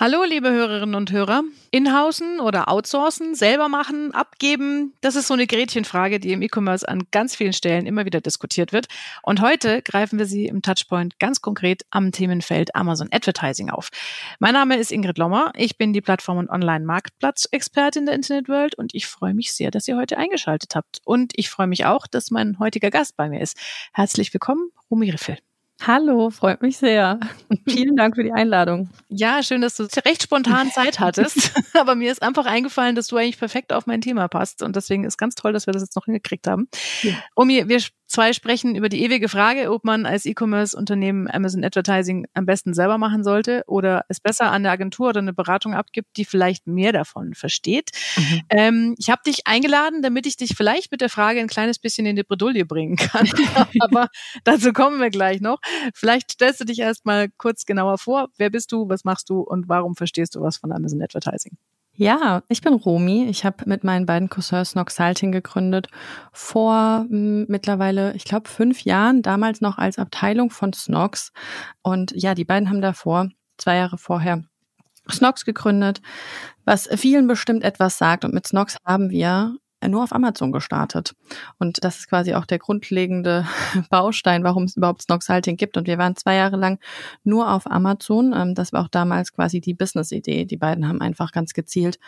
Hallo, liebe Hörerinnen und Hörer. Inhausen oder outsourcen, selber machen, abgeben, das ist so eine Gretchenfrage, die im E-Commerce an ganz vielen Stellen immer wieder diskutiert wird. Und heute greifen wir sie im Touchpoint ganz konkret am Themenfeld Amazon Advertising auf. Mein Name ist Ingrid Lommer. Ich bin die Plattform- und Online-Marktplatz-Expertin der Internet World und ich freue mich sehr, dass ihr heute eingeschaltet habt. Und ich freue mich auch, dass mein heutiger Gast bei mir ist. Herzlich willkommen, Rumi Riffel. Hallo, freut mich sehr. Vielen Dank für die Einladung. Ja, schön, dass du recht spontan Zeit hattest. Aber mir ist einfach eingefallen, dass du eigentlich perfekt auf mein Thema passt. Und deswegen ist ganz toll, dass wir das jetzt noch hingekriegt haben. Ja. Omi, wir zwei sprechen über die ewige Frage, ob man als E-Commerce-Unternehmen Amazon Advertising am besten selber machen sollte oder es besser an eine Agentur oder eine Beratung abgibt, die vielleicht mehr davon versteht. Mhm. Ähm, ich habe dich eingeladen, damit ich dich vielleicht mit der Frage ein kleines bisschen in die Bredouille bringen kann. Aber dazu kommen wir gleich noch. Vielleicht stellst du dich erstmal kurz genauer vor. Wer bist du, was machst du und warum verstehst du was von Amazon Advertising? Ja, ich bin Romi. Ich habe mit meinen beiden Cousins Snox Salting gegründet. Vor m, hm, mittlerweile, ich glaube, fünf Jahren, damals noch als Abteilung von Snox. Und ja, die beiden haben davor, zwei Jahre vorher, Snox gegründet, was vielen bestimmt etwas sagt. Und mit Snox haben wir nur auf Amazon gestartet. Und das ist quasi auch der grundlegende Baustein, warum es überhaupt Snox Halting gibt. Und wir waren zwei Jahre lang nur auf Amazon. Ähm, das war auch damals quasi die Business-Idee. Die beiden haben einfach ganz gezielt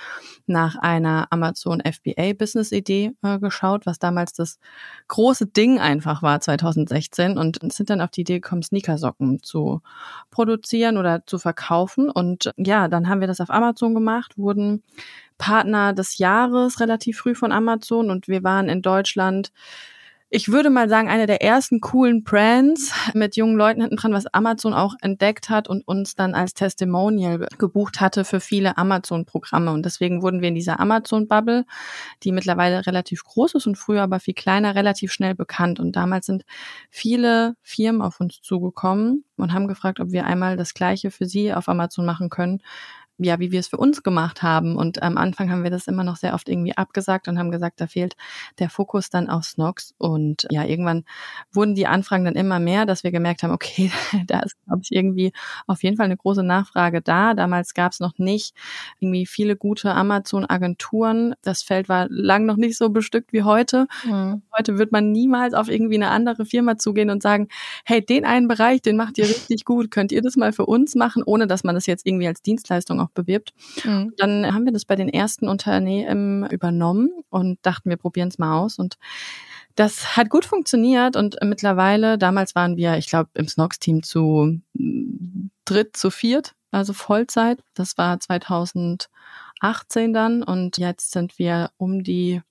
nach einer Amazon FBA Business-Idee äh, geschaut, was damals das große Ding einfach war 2016 und sind dann auf die Idee gekommen, Sneakersocken zu produzieren oder zu verkaufen. Und ja, dann haben wir das auf Amazon gemacht, wurden Partner des Jahres relativ früh von Amazon und wir waren in Deutschland ich würde mal sagen, eine der ersten coolen Brands mit jungen Leuten hinten dran, was Amazon auch entdeckt hat und uns dann als Testimonial gebucht hatte für viele Amazon-Programme. Und deswegen wurden wir in dieser Amazon-Bubble, die mittlerweile relativ groß ist und früher aber viel kleiner, relativ schnell bekannt. Und damals sind viele Firmen auf uns zugekommen und haben gefragt, ob wir einmal das Gleiche für sie auf Amazon machen können ja, wie wir es für uns gemacht haben. Und am Anfang haben wir das immer noch sehr oft irgendwie abgesagt und haben gesagt, da fehlt der Fokus dann auf Snox. Und ja, irgendwann wurden die Anfragen dann immer mehr, dass wir gemerkt haben, okay, da ist, glaube ich, irgendwie auf jeden Fall eine große Nachfrage da. Damals gab es noch nicht irgendwie viele gute Amazon-Agenturen. Das Feld war lang noch nicht so bestückt wie heute. Mhm. Heute wird man niemals auf irgendwie eine andere Firma zugehen und sagen, hey, den einen Bereich, den macht ihr richtig gut. Könnt ihr das mal für uns machen, ohne dass man das jetzt irgendwie als Dienstleistung auch auch bewirbt. Mhm. Dann haben wir das bei den ersten Unternehmen übernommen und dachten, wir probieren es mal aus und das hat gut funktioniert und mittlerweile, damals waren wir, ich glaube, im Snox-Team zu dritt, zu viert, also Vollzeit. Das war 2018 dann und jetzt sind wir um die,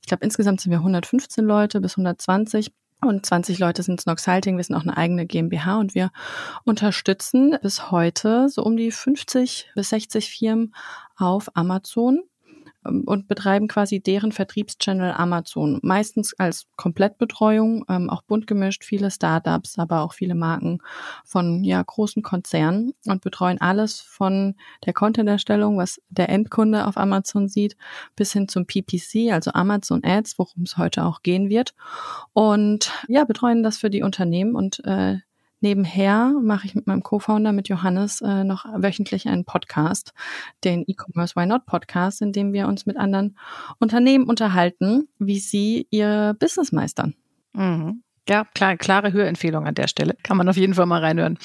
ich glaube, insgesamt sind wir 115 Leute bis 120 und 20 Leute sind Snox Halting. Wir sind auch eine eigene GmbH und wir unterstützen bis heute so um die 50 bis 60 Firmen auf Amazon und betreiben quasi deren Vertriebschannel Amazon. Meistens als Komplettbetreuung, ähm, auch bunt gemischt, viele Startups, aber auch viele Marken von ja, großen Konzernen und betreuen alles von der Content-Erstellung, was der Endkunde auf Amazon sieht, bis hin zum PPC, also Amazon Ads, worum es heute auch gehen wird. Und ja, betreuen das für die Unternehmen und äh, Nebenher mache ich mit meinem Co-Founder, mit Johannes, äh, noch wöchentlich einen Podcast, den E-Commerce Why Not Podcast, in dem wir uns mit anderen Unternehmen unterhalten, wie sie ihr Business meistern. Mhm. Ja, klar, klare Hörempfehlung an der Stelle. Kann man auf jeden Fall mal reinhören.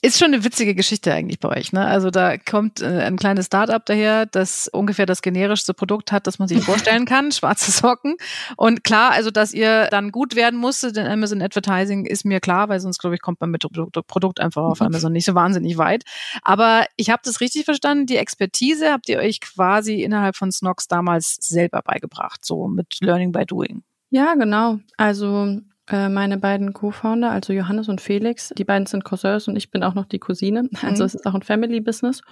Ist schon eine witzige Geschichte eigentlich bei euch. Ne? Also da kommt äh, ein kleines Startup daher, das ungefähr das generischste Produkt hat, das man sich vorstellen kann, schwarze Socken. Und klar, also dass ihr dann gut werden musstet in Amazon Advertising, ist mir klar, weil sonst glaube ich kommt man mit Produkt einfach auf Amazon nicht so wahnsinnig weit. Aber ich habe das richtig verstanden. Die Expertise habt ihr euch quasi innerhalb von Snox damals selber beigebracht, so mit Learning by Doing. Ja, genau. Also meine beiden Co-Founder, also Johannes und Felix, die beiden sind Cousins und ich bin auch noch die Cousine. Also mhm. es ist auch ein Family-Business.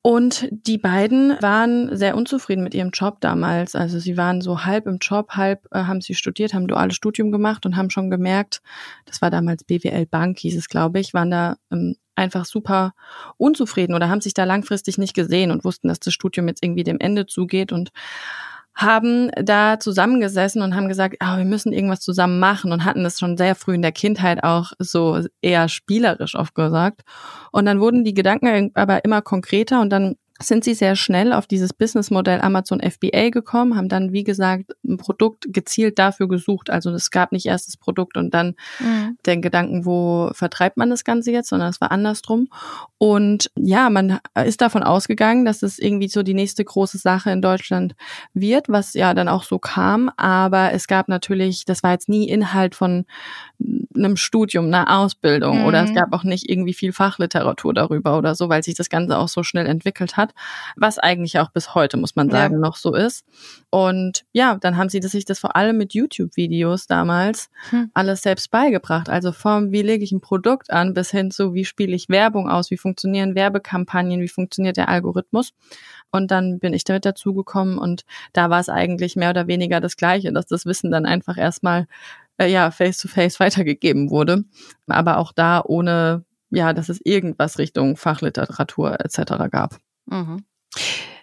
Und die beiden waren sehr unzufrieden mit ihrem Job damals. Also sie waren so halb im Job, halb äh, haben sie studiert, haben duales Studium gemacht und haben schon gemerkt, das war damals BWL Bank, hieß es, glaube ich, waren da ähm, einfach super unzufrieden oder haben sich da langfristig nicht gesehen und wussten, dass das Studium jetzt irgendwie dem Ende zugeht und haben da zusammengesessen und haben gesagt, ah, wir müssen irgendwas zusammen machen und hatten das schon sehr früh in der Kindheit auch so eher spielerisch oft gesagt. Und dann wurden die Gedanken aber immer konkreter und dann sind sie sehr schnell auf dieses Businessmodell Amazon FBA gekommen, haben dann, wie gesagt, ein Produkt gezielt dafür gesucht. Also es gab nicht erst das Produkt und dann mhm. den Gedanken, wo vertreibt man das Ganze jetzt, sondern es war andersrum. Und ja, man ist davon ausgegangen, dass es irgendwie so die nächste große Sache in Deutschland wird, was ja dann auch so kam. Aber es gab natürlich, das war jetzt nie Inhalt von einem Studium, einer Ausbildung mhm. oder es gab auch nicht irgendwie viel Fachliteratur darüber oder so, weil sich das Ganze auch so schnell entwickelt hat hat, was eigentlich auch bis heute, muss man sagen, ja. noch so ist. Und ja, dann haben sie das, sich das vor allem mit YouTube-Videos damals hm. alles selbst beigebracht. Also vom, wie lege ich ein Produkt an, bis hin zu, wie spiele ich Werbung aus, wie funktionieren Werbekampagnen, wie funktioniert der Algorithmus. Und dann bin ich damit dazugekommen und da war es eigentlich mehr oder weniger das Gleiche, dass das Wissen dann einfach erstmal äh, ja face to face weitergegeben wurde, aber auch da ohne ja, dass es irgendwas Richtung Fachliteratur etc. gab. Mhm.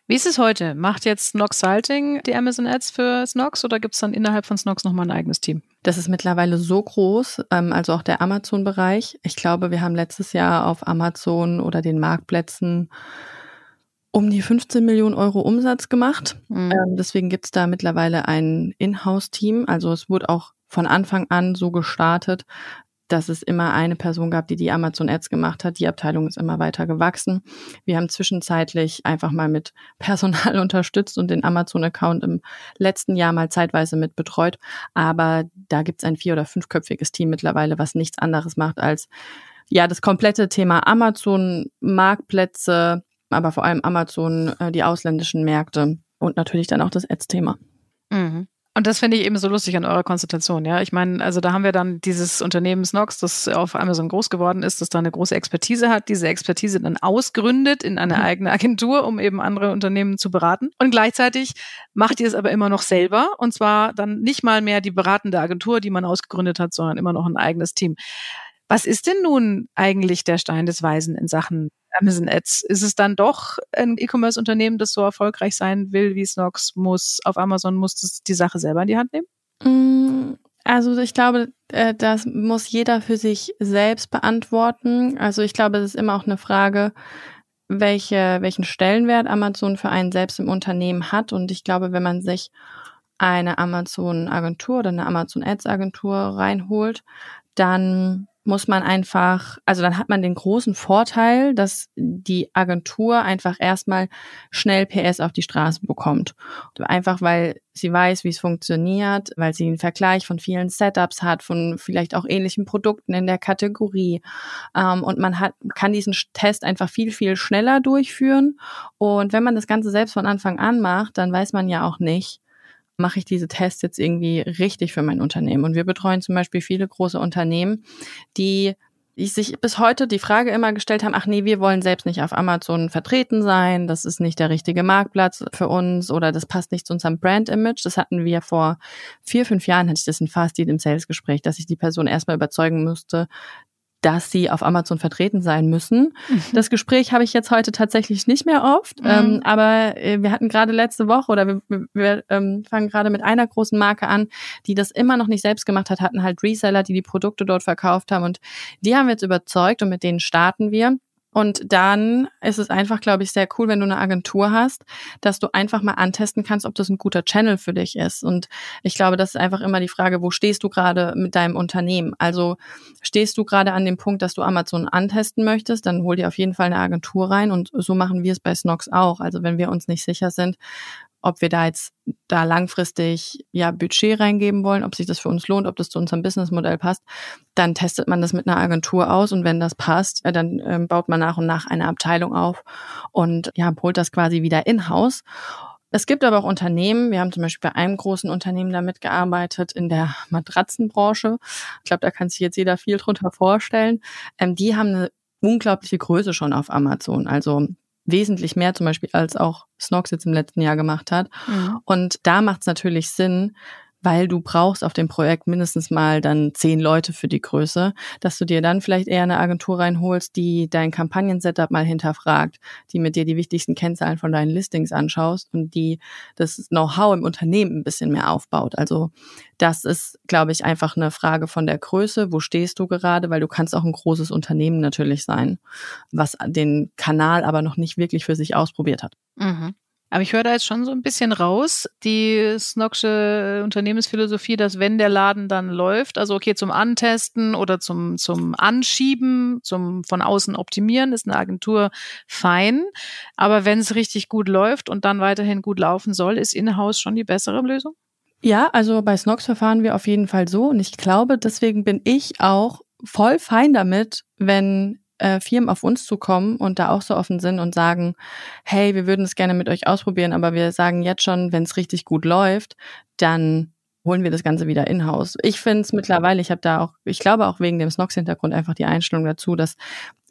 Wie ist es heute? Macht jetzt Snox Salting die Amazon Ads für Snox oder gibt es dann innerhalb von Snox nochmal ein eigenes Team? Das ist mittlerweile so groß, ähm, also auch der Amazon-Bereich. Ich glaube, wir haben letztes Jahr auf Amazon oder den Marktplätzen um die 15 Millionen Euro Umsatz gemacht. Mhm. Ähm, deswegen gibt es da mittlerweile ein Inhouse-Team. Also es wurde auch von Anfang an so gestartet, dass es immer eine Person gab, die die Amazon Ads gemacht hat. Die Abteilung ist immer weiter gewachsen. Wir haben zwischenzeitlich einfach mal mit Personal unterstützt und den Amazon-Account im letzten Jahr mal zeitweise mit betreut. Aber da gibt es ein vier- oder fünfköpfiges Team mittlerweile, was nichts anderes macht als ja das komplette Thema Amazon, Marktplätze, aber vor allem Amazon, äh, die ausländischen Märkte und natürlich dann auch das Ads-Thema. Mhm. Und das finde ich eben so lustig an eurer Konstellation, ja. Ich meine, also da haben wir dann dieses Unternehmen Snox, das auf Amazon groß geworden ist, das da eine große Expertise hat, diese Expertise dann ausgründet in eine mhm. eigene Agentur, um eben andere Unternehmen zu beraten. Und gleichzeitig macht ihr es aber immer noch selber. Und zwar dann nicht mal mehr die beratende Agentur, die man ausgegründet hat, sondern immer noch ein eigenes Team. Was ist denn nun eigentlich der Stein des Weisen in Sachen Amazon Ads? Ist es dann doch ein E-Commerce-Unternehmen, das so erfolgreich sein will wie Snox, muss auf Amazon, muss das die Sache selber in die Hand nehmen? Mm, also ich glaube, äh, das muss jeder für sich selbst beantworten. Also ich glaube, es ist immer auch eine Frage, welche, welchen Stellenwert Amazon für einen selbst im Unternehmen hat. Und ich glaube, wenn man sich eine Amazon-Agentur oder eine Amazon-Ads-Agentur reinholt, dann muss man einfach, also dann hat man den großen Vorteil, dass die Agentur einfach erstmal schnell PS auf die Straße bekommt. Einfach weil sie weiß, wie es funktioniert, weil sie einen Vergleich von vielen Setups hat, von vielleicht auch ähnlichen Produkten in der Kategorie. Ähm, und man hat, kann diesen Test einfach viel, viel schneller durchführen. Und wenn man das Ganze selbst von Anfang an macht, dann weiß man ja auch nicht, mache ich diese Tests jetzt irgendwie richtig für mein Unternehmen? Und wir betreuen zum Beispiel viele große Unternehmen, die sich bis heute die Frage immer gestellt haben, ach nee, wir wollen selbst nicht auf Amazon vertreten sein, das ist nicht der richtige Marktplatz für uns oder das passt nicht zu unserem Brand-Image. Das hatten wir vor vier, fünf Jahren, hatte ich das in Fast im Sales-Gespräch, dass ich die Person erstmal überzeugen musste, dass sie auf Amazon vertreten sein müssen. Mhm. Das Gespräch habe ich jetzt heute tatsächlich nicht mehr oft, mhm. ähm, aber äh, wir hatten gerade letzte Woche oder wir, wir ähm, fangen gerade mit einer großen Marke an, die das immer noch nicht selbst gemacht hat, hatten halt Reseller, die die Produkte dort verkauft haben und die haben wir jetzt überzeugt und mit denen starten wir. Und dann ist es einfach, glaube ich, sehr cool, wenn du eine Agentur hast, dass du einfach mal antesten kannst, ob das ein guter Channel für dich ist. Und ich glaube, das ist einfach immer die Frage, wo stehst du gerade mit deinem Unternehmen? Also stehst du gerade an dem Punkt, dass du Amazon antesten möchtest, dann hol dir auf jeden Fall eine Agentur rein. Und so machen wir es bei Snox auch. Also wenn wir uns nicht sicher sind, ob wir da jetzt da langfristig ja Budget reingeben wollen, ob sich das für uns lohnt, ob das zu unserem Businessmodell passt, dann testet man das mit einer Agentur aus und wenn das passt, dann ähm, baut man nach und nach eine Abteilung auf und ja, holt das quasi wieder in-house. Es gibt aber auch Unternehmen, wir haben zum Beispiel bei einem großen Unternehmen damit gearbeitet in der Matratzenbranche. Ich glaube, da kann sich jetzt jeder viel drunter vorstellen. Ähm, die haben eine unglaubliche Größe schon auf Amazon. Also wesentlich mehr zum Beispiel als auch Snox jetzt im letzten Jahr gemacht hat. Mhm. Und da macht es natürlich Sinn, weil du brauchst auf dem Projekt mindestens mal dann zehn Leute für die Größe, dass du dir dann vielleicht eher eine Agentur reinholst, die dein Kampagnen-Setup mal hinterfragt, die mit dir die wichtigsten Kennzahlen von deinen Listings anschaust und die das Know-how im Unternehmen ein bisschen mehr aufbaut. Also das ist, glaube ich, einfach eine Frage von der Größe. Wo stehst du gerade? Weil du kannst auch ein großes Unternehmen natürlich sein, was den Kanal aber noch nicht wirklich für sich ausprobiert hat. Mhm. Aber ich höre da jetzt schon so ein bisschen raus, die Snocksche Unternehmensphilosophie, dass wenn der Laden dann läuft, also okay, zum Antesten oder zum, zum Anschieben, zum von außen optimieren, ist eine Agentur fein. Aber wenn es richtig gut läuft und dann weiterhin gut laufen soll, ist In-house schon die bessere Lösung? Ja, also bei Snox verfahren wir auf jeden Fall so. Und ich glaube, deswegen bin ich auch voll fein damit, wenn äh, Firmen auf uns zukommen und da auch so offen sind und sagen, hey, wir würden es gerne mit euch ausprobieren, aber wir sagen jetzt schon, wenn es richtig gut läuft, dann holen wir das Ganze wieder in-house. Ich finde es mittlerweile, ich habe da auch, ich glaube auch wegen dem Snox-Hintergrund einfach die Einstellung dazu, dass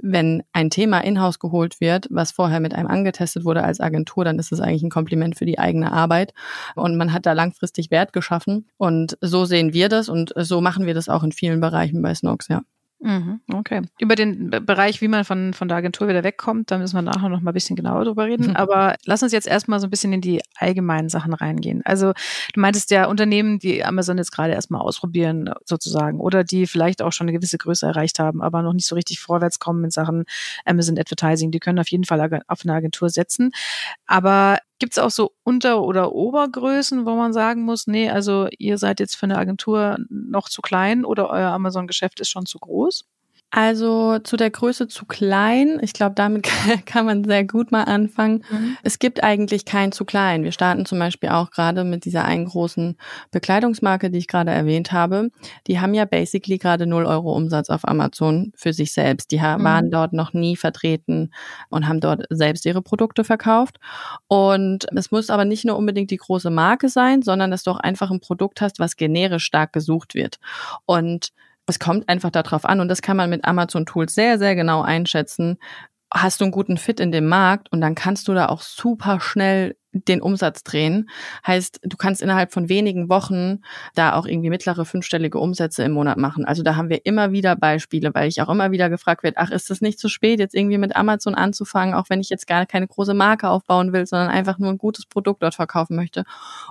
wenn ein Thema in-house geholt wird, was vorher mit einem angetestet wurde als Agentur, dann ist es eigentlich ein Kompliment für die eigene Arbeit und man hat da langfristig Wert geschaffen und so sehen wir das und so machen wir das auch in vielen Bereichen bei Snox, ja. Mhm, okay. Über den Bereich, wie man von, von der Agentur wieder wegkommt, da müssen wir nachher noch mal ein bisschen genauer drüber reden. Mhm. Aber lass uns jetzt erstmal so ein bisschen in die allgemeinen Sachen reingehen. Also du meintest ja Unternehmen, die Amazon jetzt gerade erstmal ausprobieren, sozusagen, oder die vielleicht auch schon eine gewisse Größe erreicht haben, aber noch nicht so richtig vorwärts kommen in Sachen Amazon Advertising, die können auf jeden Fall auf eine Agentur setzen. Aber Gibt es auch so Unter- oder Obergrößen, wo man sagen muss, nee, also ihr seid jetzt für eine Agentur noch zu klein oder euer Amazon-Geschäft ist schon zu groß? Also zu der Größe zu klein. Ich glaube, damit kann man sehr gut mal anfangen. Mhm. Es gibt eigentlich kein zu klein. Wir starten zum Beispiel auch gerade mit dieser einen großen Bekleidungsmarke, die ich gerade erwähnt habe. Die haben ja basically gerade 0 Euro Umsatz auf Amazon für sich selbst. Die mhm. waren dort noch nie vertreten und haben dort selbst ihre Produkte verkauft. Und es muss aber nicht nur unbedingt die große Marke sein, sondern dass du auch einfach ein Produkt hast, was generisch stark gesucht wird. Und es kommt einfach darauf an und das kann man mit Amazon Tools sehr, sehr genau einschätzen. Hast du einen guten Fit in dem Markt und dann kannst du da auch super schnell den Umsatz drehen. Heißt, du kannst innerhalb von wenigen Wochen da auch irgendwie mittlere fünfstellige Umsätze im Monat machen. Also da haben wir immer wieder Beispiele, weil ich auch immer wieder gefragt werde, ach, ist es nicht zu spät, jetzt irgendwie mit Amazon anzufangen, auch wenn ich jetzt gar keine große Marke aufbauen will, sondern einfach nur ein gutes Produkt dort verkaufen möchte.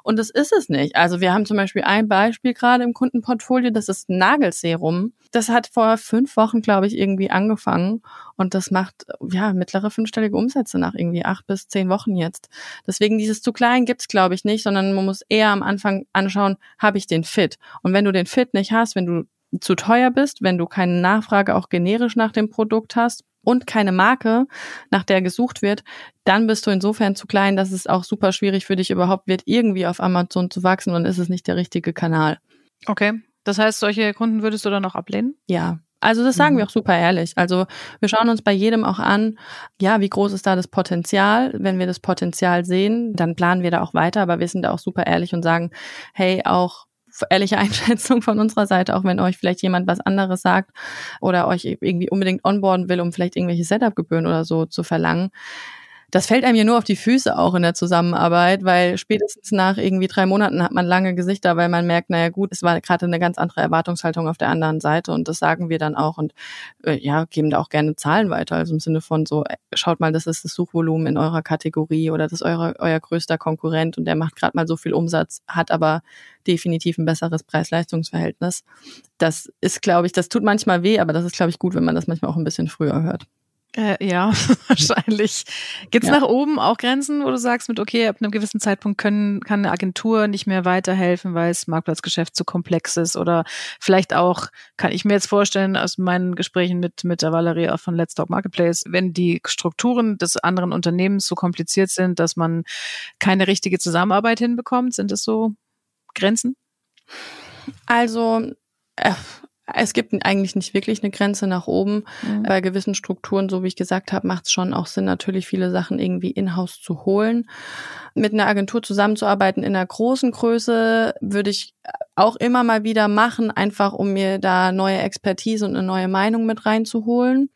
Und das ist es nicht. Also wir haben zum Beispiel ein Beispiel gerade im Kundenportfolio, das ist Nagelserum. Das hat vor fünf Wochen, glaube ich, irgendwie angefangen und das macht ja mittlere fünfstellige Umsätze nach irgendwie acht bis zehn Wochen jetzt. Deswegen dieses zu klein gibt's glaube ich nicht, sondern man muss eher am Anfang anschauen, habe ich den Fit? Und wenn du den Fit nicht hast, wenn du zu teuer bist, wenn du keine Nachfrage auch generisch nach dem Produkt hast und keine Marke, nach der gesucht wird, dann bist du insofern zu klein, dass es auch super schwierig für dich überhaupt wird, irgendwie auf Amazon zu wachsen und ist es nicht der richtige Kanal. Okay. Das heißt, solche Kunden würdest du dann auch ablehnen? Ja, also das sagen mhm. wir auch super ehrlich. Also wir schauen uns bei jedem auch an, ja, wie groß ist da das Potenzial? Wenn wir das Potenzial sehen, dann planen wir da auch weiter, aber wir sind da auch super ehrlich und sagen, hey, auch ehrliche Einschätzung von unserer Seite, auch wenn euch vielleicht jemand was anderes sagt oder euch irgendwie unbedingt onboarden will, um vielleicht irgendwelche Setup-Gebühren oder so zu verlangen das fällt einem ja nur auf die Füße auch in der Zusammenarbeit, weil spätestens nach irgendwie drei Monaten hat man lange Gesichter, weil man merkt, naja gut, es war gerade eine ganz andere Erwartungshaltung auf der anderen Seite und das sagen wir dann auch und äh, ja, geben da auch gerne Zahlen weiter, also im Sinne von so, äh, schaut mal, das ist das Suchvolumen in eurer Kategorie oder das ist eure, euer größter Konkurrent und der macht gerade mal so viel Umsatz, hat aber definitiv ein besseres Preis-Leistungs-Verhältnis. Das ist, glaube ich, das tut manchmal weh, aber das ist, glaube ich, gut, wenn man das manchmal auch ein bisschen früher hört. Äh, ja, wahrscheinlich. Gibt es ja. nach oben auch Grenzen, wo du sagst, mit okay, ab einem gewissen Zeitpunkt können, kann eine Agentur nicht mehr weiterhelfen, weil das Marktplatzgeschäft zu komplex ist oder vielleicht auch, kann ich mir jetzt vorstellen, aus meinen Gesprächen mit, mit der Valerie auch von Let's Talk Marketplace, wenn die Strukturen des anderen Unternehmens so kompliziert sind, dass man keine richtige Zusammenarbeit hinbekommt, sind das so Grenzen? Also, äh, es gibt eigentlich nicht wirklich eine Grenze nach oben. Mhm. Bei gewissen Strukturen, so wie ich gesagt habe, macht es schon auch Sinn, natürlich viele Sachen irgendwie in-house zu holen. Mit einer Agentur zusammenzuarbeiten in einer großen Größe würde ich auch immer mal wieder machen, einfach um mir da neue Expertise und eine neue Meinung mit reinzuholen.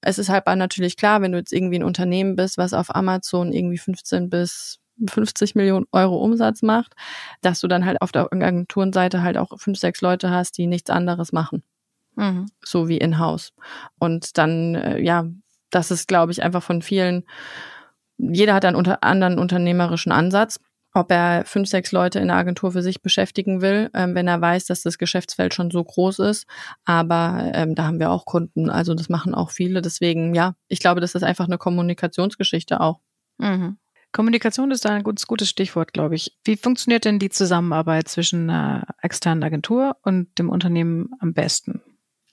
Es ist halt natürlich klar, wenn du jetzt irgendwie ein Unternehmen bist, was auf Amazon irgendwie 15 bis 50 Millionen Euro Umsatz macht, dass du dann halt auf der Agenturenseite halt auch fünf, sechs Leute hast, die nichts anderes machen. Mhm. So wie in-house. Und dann, äh, ja, das ist, glaube ich, einfach von vielen, jeder hat einen unter anderen unternehmerischen Ansatz ob er fünf, sechs Leute in der Agentur für sich beschäftigen will, ähm, wenn er weiß, dass das Geschäftsfeld schon so groß ist. Aber ähm, da haben wir auch Kunden, also das machen auch viele. Deswegen, ja, ich glaube, das ist einfach eine Kommunikationsgeschichte auch. Mhm. Kommunikation ist da ein gutes, gutes Stichwort, glaube ich. Wie funktioniert denn die Zusammenarbeit zwischen einer externen Agentur und dem Unternehmen am besten?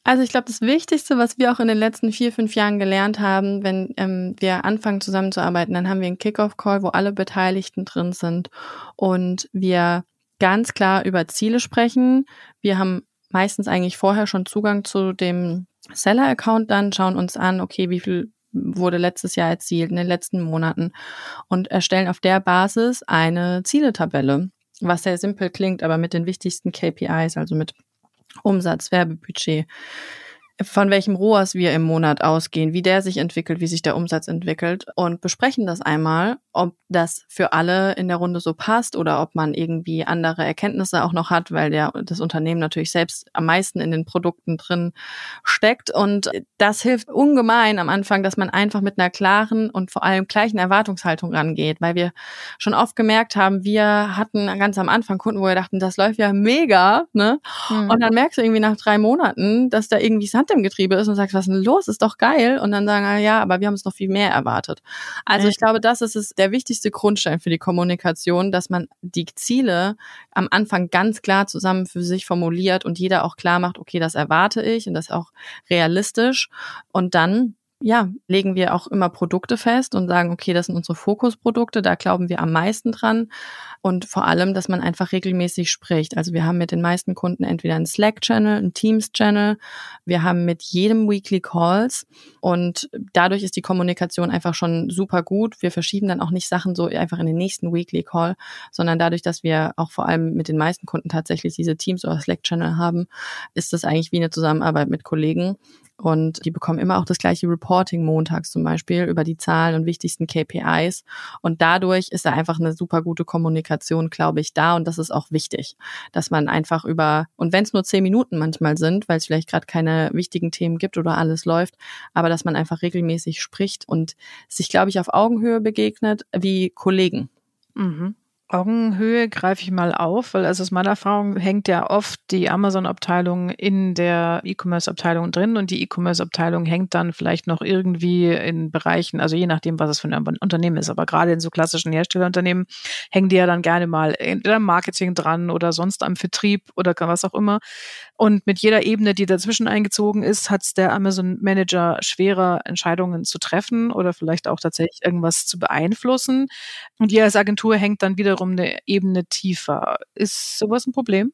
Also ich glaube, das Wichtigste, was wir auch in den letzten vier, fünf Jahren gelernt haben, wenn ähm, wir anfangen zusammenzuarbeiten, dann haben wir einen Kickoff-Call, wo alle Beteiligten drin sind und wir ganz klar über Ziele sprechen. Wir haben meistens eigentlich vorher schon Zugang zu dem Seller-Account dann, schauen uns an, okay, wie viel wurde letztes Jahr erzielt in den letzten Monaten und erstellen auf der Basis eine Zieletabelle, was sehr simpel klingt, aber mit den wichtigsten KPIs, also mit Umsatz, Werbebudget, von welchem ROAS wir im Monat ausgehen, wie der sich entwickelt, wie sich der Umsatz entwickelt und besprechen das einmal, ob das für alle in der Runde so passt oder ob man irgendwie andere Erkenntnisse auch noch hat, weil der, das Unternehmen natürlich selbst am meisten in den Produkten drin steckt. Und das hilft ungemein am Anfang, dass man einfach mit einer klaren und vor allem gleichen Erwartungshaltung rangeht, weil wir schon oft gemerkt haben, wir hatten ganz am Anfang Kunden, wo wir dachten, das läuft ja mega, ne? Mhm. Und dann merkst du irgendwie nach drei Monaten, dass da irgendwie Sand im Getriebe ist und sagst, was ist denn los? Ist doch geil. Und dann sagen, ja, aber wir haben es noch viel mehr erwartet. Also ich glaube, das ist es, der wichtigste Grundstein für die Kommunikation, dass man die Ziele am Anfang ganz klar zusammen für sich formuliert und jeder auch klar macht, okay, das erwarte ich und das ist auch realistisch. Und dann ja, legen wir auch immer Produkte fest und sagen, okay, das sind unsere Fokusprodukte, da glauben wir am meisten dran. Und vor allem, dass man einfach regelmäßig spricht. Also wir haben mit den meisten Kunden entweder einen Slack-Channel, einen Teams-Channel. Wir haben mit jedem Weekly Calls und dadurch ist die Kommunikation einfach schon super gut. Wir verschieben dann auch nicht Sachen so einfach in den nächsten Weekly Call, sondern dadurch, dass wir auch vor allem mit den meisten Kunden tatsächlich diese Teams oder Slack-Channel haben, ist das eigentlich wie eine Zusammenarbeit mit Kollegen. Und die bekommen immer auch das gleiche Reporting montags zum Beispiel über die Zahlen und wichtigsten KPIs. Und dadurch ist da einfach eine super gute Kommunikation, glaube ich, da. Und das ist auch wichtig, dass man einfach über, und wenn es nur zehn Minuten manchmal sind, weil es vielleicht gerade keine wichtigen Themen gibt oder alles läuft, aber dass man einfach regelmäßig spricht und sich, glaube ich, auf Augenhöhe begegnet wie Kollegen. Mhm. Augenhöhe greife ich mal auf, weil also aus meiner Erfahrung hängt ja oft die Amazon-Abteilung in der E-Commerce-Abteilung drin und die E-Commerce-Abteilung hängt dann vielleicht noch irgendwie in Bereichen, also je nachdem, was es für ein Unternehmen ist, aber gerade in so klassischen Herstellerunternehmen hängen die ja dann gerne mal entweder am Marketing dran oder sonst am Vertrieb oder was auch immer. Und mit jeder Ebene, die dazwischen eingezogen ist, hat es der Amazon-Manager schwerer, Entscheidungen zu treffen oder vielleicht auch tatsächlich irgendwas zu beeinflussen. Und ihr als Agentur hängt dann wiederum eine Ebene tiefer. Ist sowas ein Problem?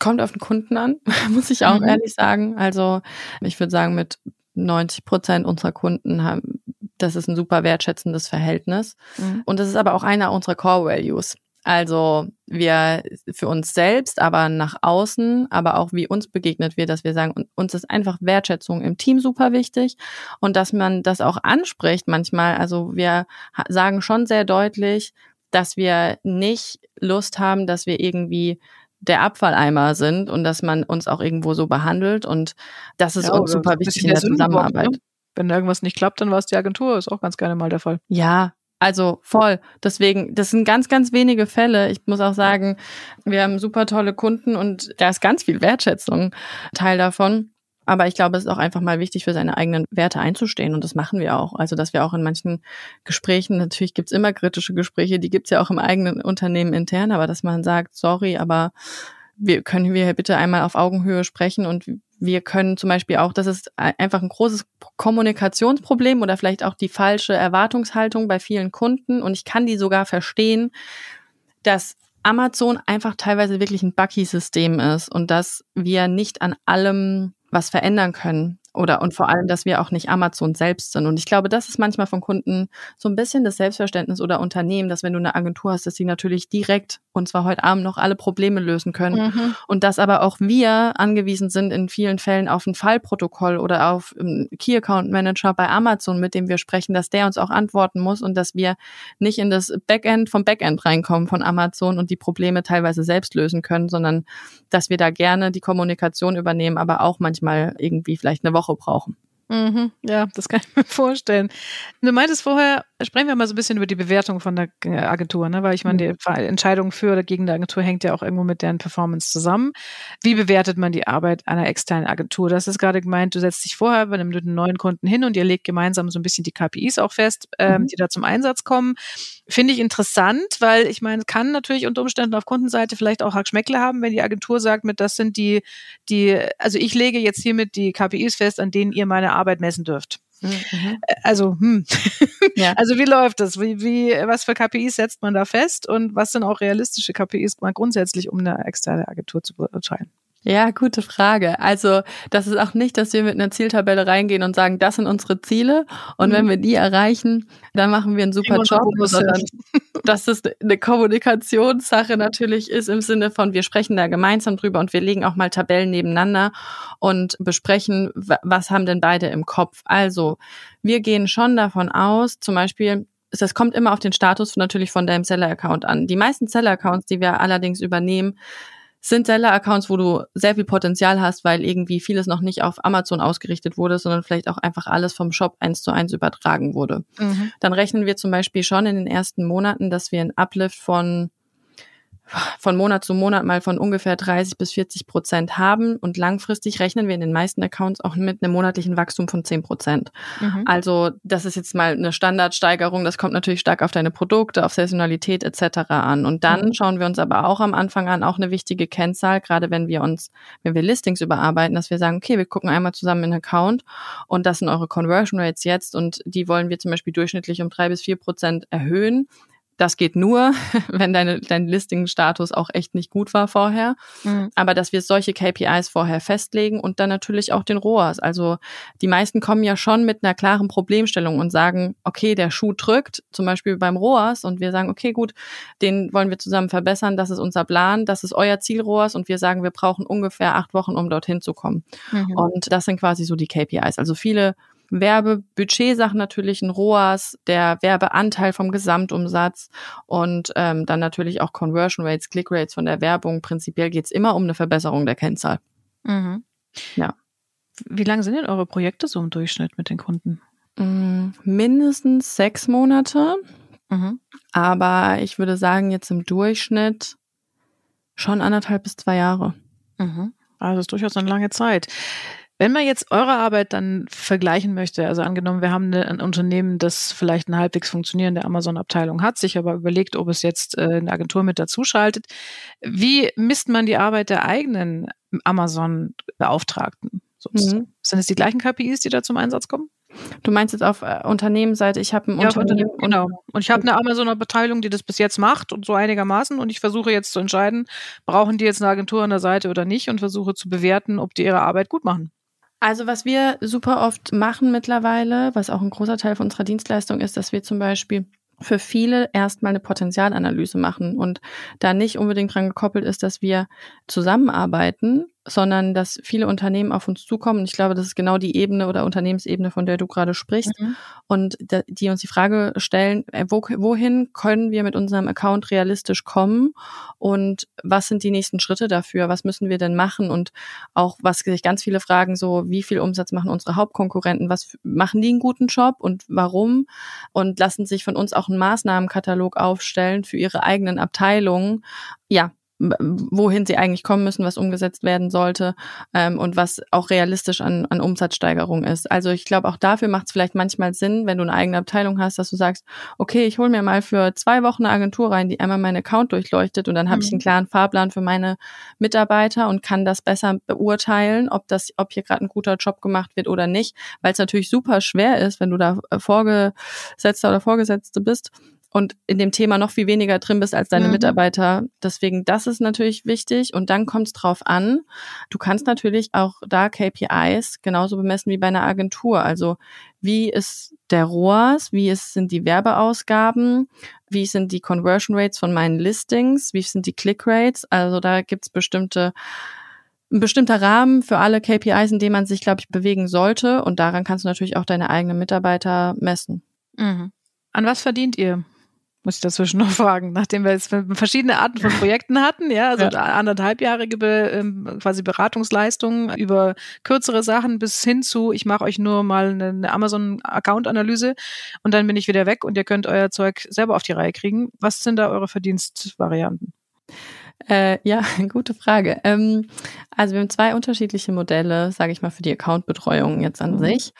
Kommt auf den Kunden an, muss ich auch mhm. ehrlich sagen. Also ich würde sagen, mit 90 Prozent unserer Kunden haben, das ist ein super wertschätzendes Verhältnis. Mhm. Und das ist aber auch einer unserer Core Values. Also wir für uns selbst, aber nach außen, aber auch wie uns begegnet wird, dass wir sagen, uns ist einfach Wertschätzung im Team super wichtig und dass man das auch anspricht manchmal. Also wir sagen schon sehr deutlich, dass wir nicht Lust haben, dass wir irgendwie der Abfalleimer sind und dass man uns auch irgendwo so behandelt und das ist ja, uns super wichtig in der, der Zusammenarbeit. Ne? Wenn irgendwas nicht klappt, dann war es die Agentur, ist auch ganz gerne mal der Fall. Ja, also voll. Deswegen, das sind ganz, ganz wenige Fälle. Ich muss auch sagen, wir haben super tolle Kunden und da ist ganz viel Wertschätzung Teil davon. Aber ich glaube, es ist auch einfach mal wichtig, für seine eigenen Werte einzustehen. Und das machen wir auch. Also, dass wir auch in manchen Gesprächen, natürlich gibt's immer kritische Gespräche, die gibt's ja auch im eigenen Unternehmen intern, aber dass man sagt, sorry, aber wir können wir bitte einmal auf Augenhöhe sprechen und wir können zum Beispiel auch, das ist einfach ein großes Kommunikationsproblem oder vielleicht auch die falsche Erwartungshaltung bei vielen Kunden und ich kann die sogar verstehen, dass Amazon einfach teilweise wirklich ein Bucky-System ist und dass wir nicht an allem was verändern können oder und vor allem, dass wir auch nicht Amazon selbst sind. Und ich glaube, das ist manchmal von Kunden so ein bisschen das Selbstverständnis oder Unternehmen, dass wenn du eine Agentur hast, dass sie natürlich direkt und zwar heute Abend noch alle Probleme lösen können. Mhm. Und dass aber auch wir angewiesen sind in vielen Fällen auf ein Fallprotokoll oder auf einen Key Account Manager bei Amazon, mit dem wir sprechen, dass der uns auch antworten muss und dass wir nicht in das Backend vom Backend reinkommen von Amazon und die Probleme teilweise selbst lösen können, sondern dass wir da gerne die Kommunikation übernehmen, aber auch manchmal irgendwie vielleicht eine Woche brauchen. Mhm, ja, das kann ich mir vorstellen. Du meintest vorher, sprechen wir mal so ein bisschen über die Bewertung von der Agentur, ne? weil ich meine, mhm. die Entscheidung für oder gegen die Agentur hängt ja auch irgendwo mit deren Performance zusammen. Wie bewertet man die Arbeit einer externen Agentur? Das ist gerade gemeint, du setzt dich vorher bei einem neuen Kunden hin und ihr legt gemeinsam so ein bisschen die KPIs auch fest, ähm, mhm. die da zum Einsatz kommen. Finde ich interessant, weil ich meine, kann natürlich unter Umständen auf Kundenseite vielleicht auch Hackschmeckle haben, wenn die Agentur sagt, mit das sind die, die, also ich lege jetzt hiermit die KPIs fest, an denen ihr meine Arbeit messen dürft. Mhm. Also, hm. Ja. also wie läuft das? Wie, wie, was für KPIs setzt man da fest und was sind auch realistische KPIs mal grundsätzlich, um eine externe Agentur zu beurteilen? Ja, gute Frage. Also, das ist auch nicht, dass wir mit einer Zieltabelle reingehen und sagen, das sind unsere Ziele und mhm. wenn wir die erreichen, dann machen wir einen super Job, sondern dass es eine Kommunikationssache natürlich ist im Sinne von, wir sprechen da gemeinsam drüber und wir legen auch mal Tabellen nebeneinander und besprechen, was haben denn beide im Kopf. Also, wir gehen schon davon aus, zum Beispiel, das kommt immer auf den Status natürlich von deinem Seller-Account an. Die meisten Seller-Accounts, die wir allerdings übernehmen, sind Seller-Accounts, wo du sehr viel Potenzial hast, weil irgendwie vieles noch nicht auf Amazon ausgerichtet wurde, sondern vielleicht auch einfach alles vom Shop eins zu eins übertragen wurde. Mhm. Dann rechnen wir zum Beispiel schon in den ersten Monaten, dass wir einen Uplift von von Monat zu Monat mal von ungefähr 30 bis 40 Prozent haben und langfristig rechnen wir in den meisten Accounts auch mit einem monatlichen Wachstum von 10 Prozent. Mhm. Also das ist jetzt mal eine Standardsteigerung, das kommt natürlich stark auf deine Produkte, auf Saisonalität etc. an. Und dann mhm. schauen wir uns aber auch am Anfang an auch eine wichtige Kennzahl, gerade wenn wir uns, wenn wir Listings überarbeiten, dass wir sagen, okay, wir gucken einmal zusammen in den Account und das sind eure Conversion Rates jetzt und die wollen wir zum Beispiel durchschnittlich um drei bis vier Prozent erhöhen das geht nur, wenn deine, dein Listing-Status auch echt nicht gut war vorher. Mhm. Aber dass wir solche KPIs vorher festlegen und dann natürlich auch den ROAS. Also die meisten kommen ja schon mit einer klaren Problemstellung und sagen, okay, der Schuh drückt, zum Beispiel beim ROAS und wir sagen, okay, gut, den wollen wir zusammen verbessern, das ist unser Plan, das ist euer Ziel ROAS und wir sagen, wir brauchen ungefähr acht Wochen, um dorthin zu kommen. Mhm. Und das sind quasi so die KPIs. Also viele Werbebudgetsachen natürlich ein ROAS, der Werbeanteil vom Gesamtumsatz und ähm, dann natürlich auch Conversion Rates, Click Rates von der Werbung. Prinzipiell geht's immer um eine Verbesserung der Kennzahl. Mhm. Ja. Wie lange sind denn eure Projekte so im Durchschnitt mit den Kunden? Mm, mindestens sechs Monate. Mhm. Aber ich würde sagen, jetzt im Durchschnitt schon anderthalb bis zwei Jahre. Mhm. Also ist durchaus eine lange Zeit. Wenn man jetzt eure Arbeit dann vergleichen möchte, also angenommen, wir haben ein Unternehmen, das vielleicht eine halbwegs funktionierende Amazon-Abteilung hat, sich aber überlegt, ob es jetzt äh, eine Agentur mit dazu schaltet, wie misst man die Arbeit der eigenen Amazon-Beauftragten? Mhm. Sind es die gleichen KPIs, die da zum Einsatz kommen? Du meinst jetzt auf äh, Unternehmensseite, ich habe ein ja, Unternehmen. Genau. Und ich habe eine Amazon-Abteilung, die das bis jetzt macht und so einigermaßen. Und ich versuche jetzt zu entscheiden, brauchen die jetzt eine Agentur an der Seite oder nicht und versuche zu bewerten, ob die ihre Arbeit gut machen. Also was wir super oft machen mittlerweile, was auch ein großer Teil von unserer Dienstleistung ist, dass wir zum Beispiel für viele erstmal eine Potenzialanalyse machen und da nicht unbedingt dran gekoppelt ist, dass wir zusammenarbeiten, sondern dass viele Unternehmen auf uns zukommen. Ich glaube, das ist genau die Ebene oder Unternehmensebene, von der du gerade sprichst. Mhm. Und die uns die Frage stellen, äh, wo, wohin können wir mit unserem Account realistisch kommen? Und was sind die nächsten Schritte dafür? Was müssen wir denn machen? Und auch, was sich ganz viele fragen, so, wie viel Umsatz machen unsere Hauptkonkurrenten? Was machen die einen guten Job und warum? Und lassen sich von uns auch einen Maßnahmenkatalog aufstellen für ihre eigenen Abteilungen. Ja, wohin sie eigentlich kommen müssen, was umgesetzt werden sollte ähm, und was auch realistisch an, an Umsatzsteigerung ist. Also ich glaube, auch dafür macht es vielleicht manchmal Sinn, wenn du eine eigene Abteilung hast, dass du sagst, okay, ich hole mir mal für zwei Wochen eine Agentur rein, die einmal meinen Account durchleuchtet und dann habe mhm. ich einen klaren Fahrplan für meine Mitarbeiter und kann das besser beurteilen, ob das, ob hier gerade ein guter Job gemacht wird oder nicht, weil es natürlich super schwer ist, wenn du da äh, Vorgesetzter oder Vorgesetzte bist und in dem Thema noch viel weniger drin bist als deine mhm. Mitarbeiter. Deswegen, das ist natürlich wichtig. Und dann kommt es drauf an. Du kannst natürlich auch da KPIs genauso bemessen wie bei einer Agentur. Also wie ist der ROAS, wie ist, sind die Werbeausgaben, wie sind die Conversion Rates von meinen Listings, wie sind die Click Rates. Also da gibt's bestimmte ein bestimmter Rahmen für alle KPIs, in dem man sich, glaube ich, bewegen sollte. Und daran kannst du natürlich auch deine eigenen Mitarbeiter messen. Mhm. An was verdient ihr? Muss ich dazwischen noch fragen, nachdem wir jetzt verschiedene Arten von Projekten hatten, ja, also ja. anderthalbjährige ähm, quasi Beratungsleistungen über kürzere Sachen bis hin zu, ich mache euch nur mal eine Amazon-Account-Analyse und dann bin ich wieder weg und ihr könnt euer Zeug selber auf die Reihe kriegen. Was sind da eure Verdienstvarianten? Äh, ja, gute Frage. Ähm, also wir haben zwei unterschiedliche Modelle, sage ich mal, für die Accountbetreuung jetzt an mhm. sich.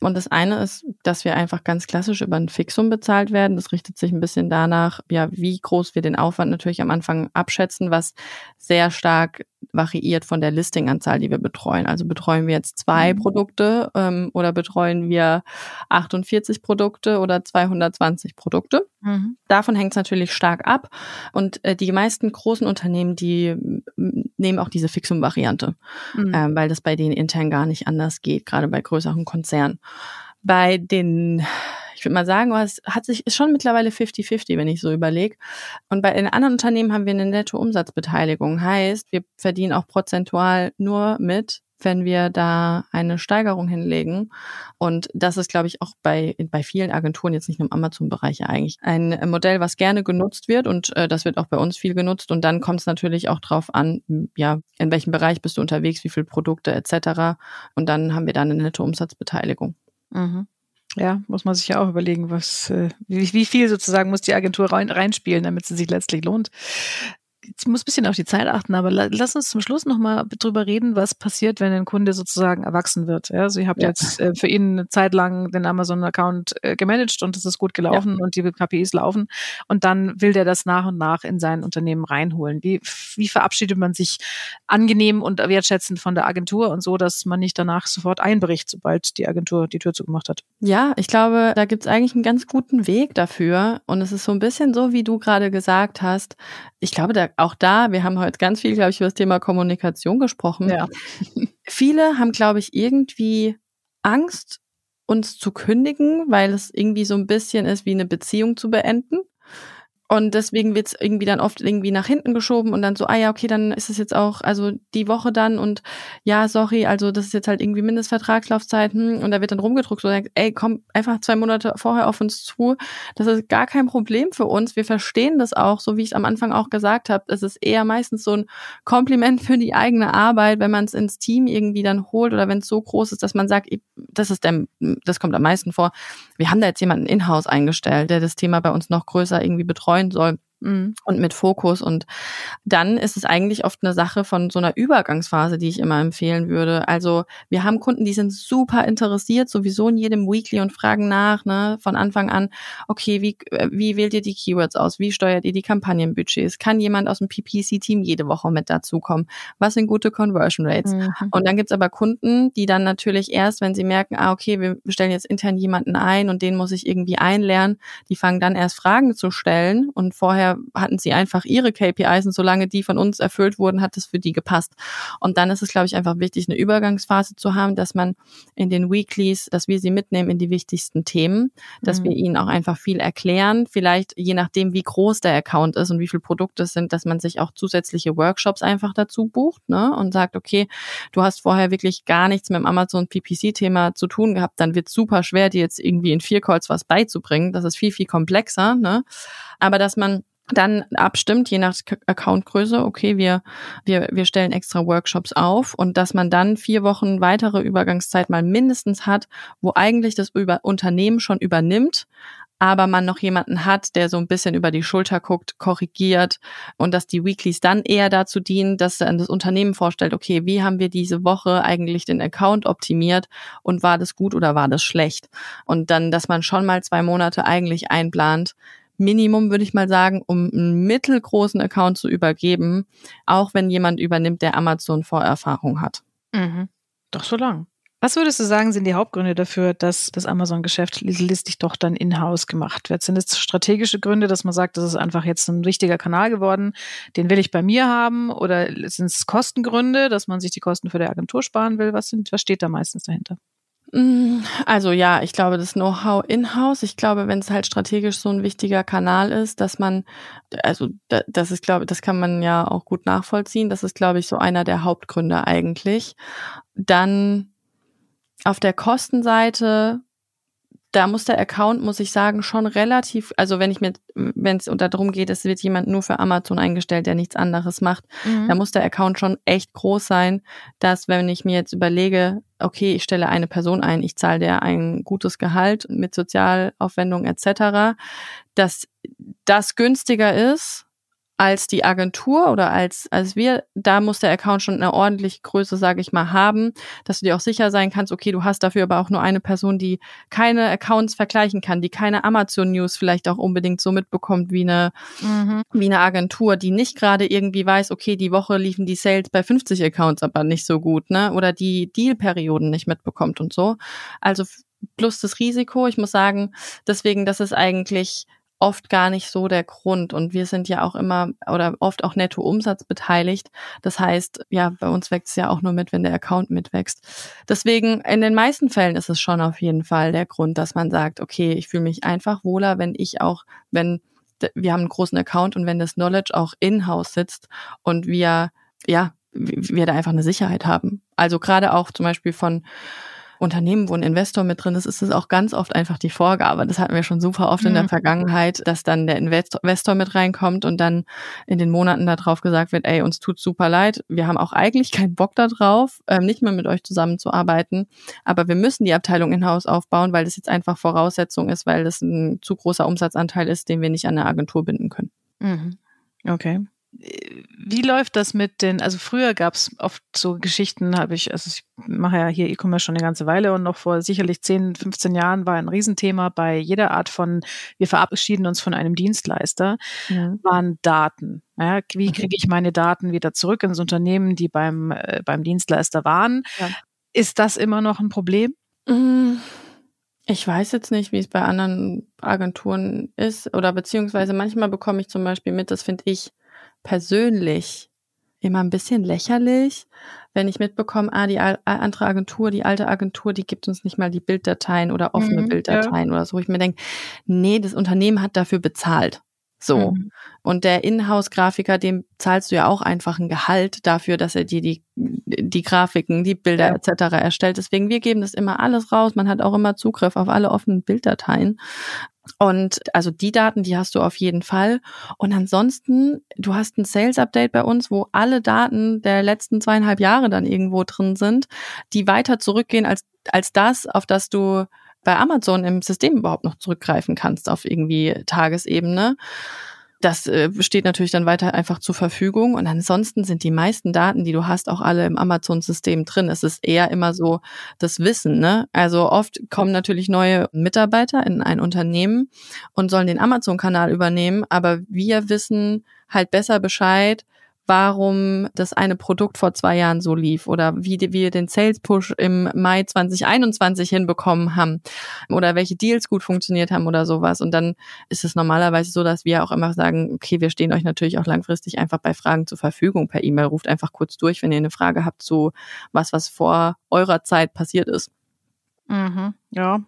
Und das eine ist, dass wir einfach ganz klassisch über ein Fixum bezahlt werden. Das richtet sich ein bisschen danach, ja, wie groß wir den Aufwand natürlich am Anfang abschätzen, was sehr stark variiert von der Listinganzahl, die wir betreuen. Also betreuen wir jetzt zwei mhm. Produkte ähm, oder betreuen wir 48 Produkte oder 220 Produkte. Mhm. Davon hängt es natürlich stark ab. Und äh, die meisten großen Unternehmen, die nehmen auch diese Fixum-Variante, mhm. ähm, weil das bei denen intern gar nicht anders geht, gerade bei größeren Konzernen. Bei den würde mal sagen, es hat sich, ist schon mittlerweile 50-50, wenn ich so überlege. Und bei den anderen Unternehmen haben wir eine Netto-Umsatzbeteiligung. Heißt, wir verdienen auch prozentual nur mit, wenn wir da eine Steigerung hinlegen. Und das ist, glaube ich, auch bei, bei vielen Agenturen, jetzt nicht nur im Amazon-Bereich eigentlich, ein Modell, was gerne genutzt wird und äh, das wird auch bei uns viel genutzt. Und dann kommt es natürlich auch drauf an, ja, in welchem Bereich bist du unterwegs, wie viele Produkte etc. Und dann haben wir da eine nette Umsatzbeteiligung. Mhm. Ja, muss man sich ja auch überlegen, was, äh, wie, wie viel sozusagen muss die Agentur rein, reinspielen, damit sie sich letztlich lohnt ich muss ein bisschen auf die Zeit achten, aber lass uns zum Schluss nochmal drüber reden, was passiert, wenn ein Kunde sozusagen erwachsen wird. Ja, also ihr habt ja. jetzt äh, für ihn eine Zeit lang den Amazon-Account äh, gemanagt und es ist gut gelaufen ja. und die KPIs laufen und dann will der das nach und nach in sein Unternehmen reinholen. Wie, wie verabschiedet man sich angenehm und wertschätzend von der Agentur und so, dass man nicht danach sofort einbricht, sobald die Agentur die Tür zugemacht hat? Ja, ich glaube, da gibt es eigentlich einen ganz guten Weg dafür und es ist so ein bisschen so, wie du gerade gesagt hast. Ich glaube, da auch da, wir haben heute ganz viel, glaube ich, über das Thema Kommunikation gesprochen. Ja. Viele haben, glaube ich, irgendwie Angst, uns zu kündigen, weil es irgendwie so ein bisschen ist, wie eine Beziehung zu beenden. Und deswegen wird es irgendwie dann oft irgendwie nach hinten geschoben und dann so, ah ja, okay, dann ist es jetzt auch, also die Woche dann und ja, sorry, also das ist jetzt halt irgendwie Mindestvertragslaufzeit hm, und da wird dann rumgedruckt so, ey, komm einfach zwei Monate vorher auf uns zu. Das ist gar kein Problem für uns. Wir verstehen das auch, so wie ich es am Anfang auch gesagt habe. Es ist eher meistens so ein Kompliment für die eigene Arbeit, wenn man es ins Team irgendwie dann holt oder wenn es so groß ist, dass man sagt, das ist der, das kommt am meisten vor. Wir haben da jetzt jemanden in-house eingestellt, der das Thema bei uns noch größer irgendwie betreut betreuen soll. Mhm. Und mit Fokus. Und dann ist es eigentlich oft eine Sache von so einer Übergangsphase, die ich immer empfehlen würde. Also wir haben Kunden, die sind super interessiert, sowieso in jedem Weekly und fragen nach, ne, von Anfang an, okay, wie, wie wählt ihr die Keywords aus? Wie steuert ihr die Kampagnenbudgets? Kann jemand aus dem PPC-Team jede Woche mit dazukommen? Was sind gute Conversion Rates? Mhm. Und dann gibt's aber Kunden, die dann natürlich erst, wenn sie merken, ah, okay, wir stellen jetzt intern jemanden ein und den muss ich irgendwie einlernen, die fangen dann erst Fragen zu stellen und vorher vorher hatten sie einfach ihre KPIs und solange die von uns erfüllt wurden, hat es für die gepasst. Und dann ist es, glaube ich, einfach wichtig, eine Übergangsphase zu haben, dass man in den Weeklies, dass wir sie mitnehmen in die wichtigsten Themen, dass mhm. wir ihnen auch einfach viel erklären, vielleicht je nachdem, wie groß der Account ist und wie viele Produkte es sind, dass man sich auch zusätzliche Workshops einfach dazu bucht ne? und sagt, okay, du hast vorher wirklich gar nichts mit dem Amazon PPC-Thema zu tun gehabt, dann wird super schwer, dir jetzt irgendwie in vier Calls was beizubringen. Das ist viel, viel komplexer. Ne? Aber dass man dann abstimmt, je nach Accountgröße, okay, wir, wir, wir stellen extra Workshops auf und dass man dann vier Wochen weitere Übergangszeit mal mindestens hat, wo eigentlich das über Unternehmen schon übernimmt, aber man noch jemanden hat, der so ein bisschen über die Schulter guckt, korrigiert und dass die Weeklies dann eher dazu dienen, dass dann das Unternehmen vorstellt, okay, wie haben wir diese Woche eigentlich den Account optimiert und war das gut oder war das schlecht? Und dann, dass man schon mal zwei Monate eigentlich einplant, Minimum, würde ich mal sagen, um einen mittelgroßen Account zu übergeben, auch wenn jemand übernimmt, der Amazon Vorerfahrung hat. Mhm. Doch so lang. Was würdest du sagen, sind die Hauptgründe dafür, dass das Amazon-Geschäft listig doch dann in-house gemacht wird? Sind es strategische Gründe, dass man sagt, das ist einfach jetzt ein wichtiger Kanal geworden, den will ich bei mir haben? Oder sind es Kostengründe, dass man sich die Kosten für die Agentur sparen will? Was, sind, was steht da meistens dahinter? Mm, also ja, ich glaube, das Know-how in-house. Ich glaube, wenn es halt strategisch so ein wichtiger Kanal ist, dass man, also das ist, glaube das kann man ja auch gut nachvollziehen. Das ist, glaube ich, so einer der Hauptgründe eigentlich. Dann auf der Kostenseite da muss der Account, muss ich sagen, schon relativ, also wenn ich mir, wenn es darum geht, es wird jemand nur für Amazon eingestellt, der nichts anderes macht, mhm. da muss der Account schon echt groß sein, dass wenn ich mir jetzt überlege, okay, ich stelle eine Person ein, ich zahle der ein gutes Gehalt mit Sozialaufwendungen etc., dass das günstiger ist, als die Agentur oder als, als wir, da muss der Account schon eine ordentliche Größe, sage ich mal, haben, dass du dir auch sicher sein kannst, okay, du hast dafür aber auch nur eine Person, die keine Accounts vergleichen kann, die keine Amazon News vielleicht auch unbedingt so mitbekommt wie eine, mhm. wie eine Agentur, die nicht gerade irgendwie weiß, okay, die Woche liefen die Sales bei 50 Accounts aber nicht so gut, ne? Oder die Deal-Perioden nicht mitbekommt und so. Also plus das Risiko, ich muss sagen, deswegen, das ist eigentlich oft gar nicht so der Grund. Und wir sind ja auch immer oder oft auch Netto-Umsatz beteiligt. Das heißt, ja, bei uns wächst es ja auch nur mit, wenn der Account mitwächst. Deswegen, in den meisten Fällen ist es schon auf jeden Fall der Grund, dass man sagt, okay, ich fühle mich einfach wohler, wenn ich auch, wenn wir haben einen großen Account und wenn das Knowledge auch in-house sitzt und wir, ja, wir da einfach eine Sicherheit haben. Also gerade auch zum Beispiel von Unternehmen, wo ein Investor mit drin ist, ist es auch ganz oft einfach die Vorgabe. Das hatten wir schon super oft mhm. in der mhm. Vergangenheit, dass dann der Investor mit reinkommt und dann in den Monaten darauf gesagt wird, ey, uns tut super leid, wir haben auch eigentlich keinen Bock darauf, ähm, nicht mehr mit euch zusammenzuarbeiten, aber wir müssen die Abteilung in-house aufbauen, weil das jetzt einfach Voraussetzung ist, weil das ein zu großer Umsatzanteil ist, den wir nicht an eine Agentur binden können. Mhm. Okay wie läuft das mit den, also früher gab es oft so Geschichten, habe ich, also ich mache ja hier E-Commerce schon eine ganze Weile und noch vor sicherlich 10, 15 Jahren war ein Riesenthema bei jeder Art von, wir verabschieden uns von einem Dienstleister, ja. waren Daten. Ja, wie kriege ich meine Daten wieder zurück ins Unternehmen, die beim, äh, beim Dienstleister waren? Ja. Ist das immer noch ein Problem? Mm, ich weiß jetzt nicht, wie es bei anderen Agenturen ist oder beziehungsweise manchmal bekomme ich zum Beispiel mit, das finde ich persönlich immer ein bisschen lächerlich, wenn ich mitbekomme, ah, die andere Agentur, die alte Agentur, die gibt uns nicht mal die Bilddateien oder offene mhm, Bilddateien ja. oder so. Ich mir denke, nee, das Unternehmen hat dafür bezahlt. So. Mhm. Und der Inhouse-Grafiker, dem zahlst du ja auch einfach ein Gehalt dafür, dass er dir die, die Grafiken, die Bilder ja. etc. erstellt. Deswegen, wir geben das immer alles raus. Man hat auch immer Zugriff auf alle offenen Bilddateien. Und also die Daten, die hast du auf jeden Fall. Und ansonsten, du hast ein Sales Update bei uns, wo alle Daten der letzten zweieinhalb Jahre dann irgendwo drin sind, die weiter zurückgehen als, als das, auf das du bei Amazon im System überhaupt noch zurückgreifen kannst auf irgendwie Tagesebene. Das äh, steht natürlich dann weiter einfach zur Verfügung. Und ansonsten sind die meisten Daten, die du hast, auch alle im Amazon-System drin. Es ist eher immer so das Wissen. Ne? Also oft kommen natürlich neue Mitarbeiter in ein Unternehmen und sollen den Amazon-Kanal übernehmen, aber wir wissen halt besser Bescheid, warum das eine Produkt vor zwei Jahren so lief oder wie wir den Sales Push im Mai 2021 hinbekommen haben oder welche Deals gut funktioniert haben oder sowas. Und dann ist es normalerweise so, dass wir auch immer sagen, okay, wir stehen euch natürlich auch langfristig einfach bei Fragen zur Verfügung per E-Mail. Ruft einfach kurz durch, wenn ihr eine Frage habt zu was, was vor eurer Zeit passiert ist. Mhm, ja,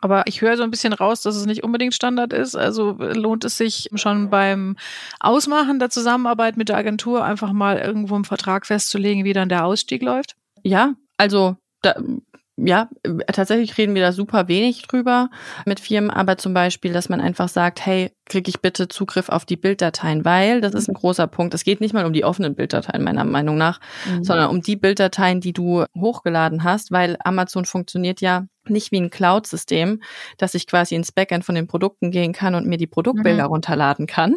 aber ich höre so ein bisschen raus, dass es nicht unbedingt Standard ist. Also lohnt es sich schon beim Ausmachen der Zusammenarbeit mit der Agentur einfach mal irgendwo im Vertrag festzulegen, wie dann der Ausstieg läuft? Ja, also da, ja, tatsächlich reden wir da super wenig drüber mit Firmen, aber zum Beispiel, dass man einfach sagt, hey, kriege ich bitte Zugriff auf die Bilddateien, weil das ist ein großer Punkt. Es geht nicht mal um die offenen Bilddateien, meiner Meinung nach, mhm. sondern um die Bilddateien, die du hochgeladen hast, weil Amazon funktioniert ja nicht wie ein Cloud-System, dass ich quasi ins Backend von den Produkten gehen kann und mir die Produktbilder mhm. runterladen kann,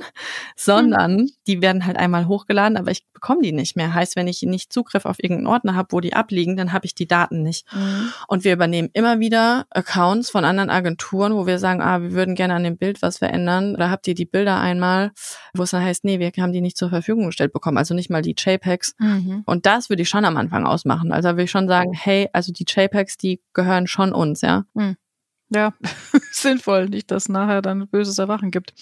sondern mhm. die werden halt einmal hochgeladen, aber ich bekomme die nicht mehr. Heißt, wenn ich nicht Zugriff auf irgendeinen Ordner habe, wo die abliegen, dann habe ich die Daten nicht. Mhm. Und wir übernehmen immer wieder Accounts von anderen Agenturen, wo wir sagen, ah, wir würden gerne an dem Bild was verändern. Oder habt ihr die Bilder einmal, wo es dann heißt, nee, wir haben die nicht zur Verfügung gestellt bekommen, also nicht mal die JPEGs. Mhm. Und das würde ich schon am Anfang ausmachen. Also würde ich schon sagen, hey, also die JPEGs, die gehören schon uns, ja. Mhm. Ja, sinnvoll, nicht, dass nachher dann böses Erwachen gibt.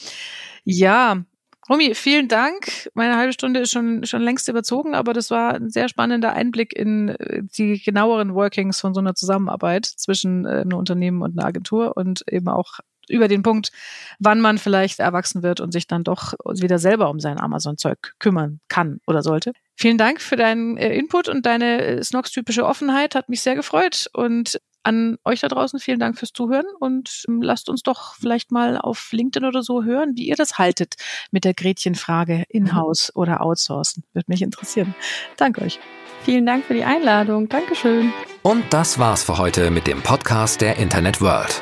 Ja, Romy, vielen Dank. Meine halbe Stunde ist schon, schon längst überzogen, aber das war ein sehr spannender Einblick in äh, die genaueren Workings von so einer Zusammenarbeit zwischen äh, einem Unternehmen und einer Agentur und eben auch über den Punkt, wann man vielleicht erwachsen wird und sich dann doch wieder selber um sein Amazon-Zeug kümmern kann oder sollte. Vielen Dank für deinen äh, Input und deine Snox-typische Offenheit. Hat mich sehr gefreut und an euch da draußen vielen Dank fürs Zuhören und ähm, lasst uns doch vielleicht mal auf LinkedIn oder so hören, wie ihr das haltet mit der Gretchenfrage in-house mhm. oder outsourcen. Würde mich interessieren. Danke euch. Vielen Dank für die Einladung. Dankeschön. Und das war's für heute mit dem Podcast der Internet World.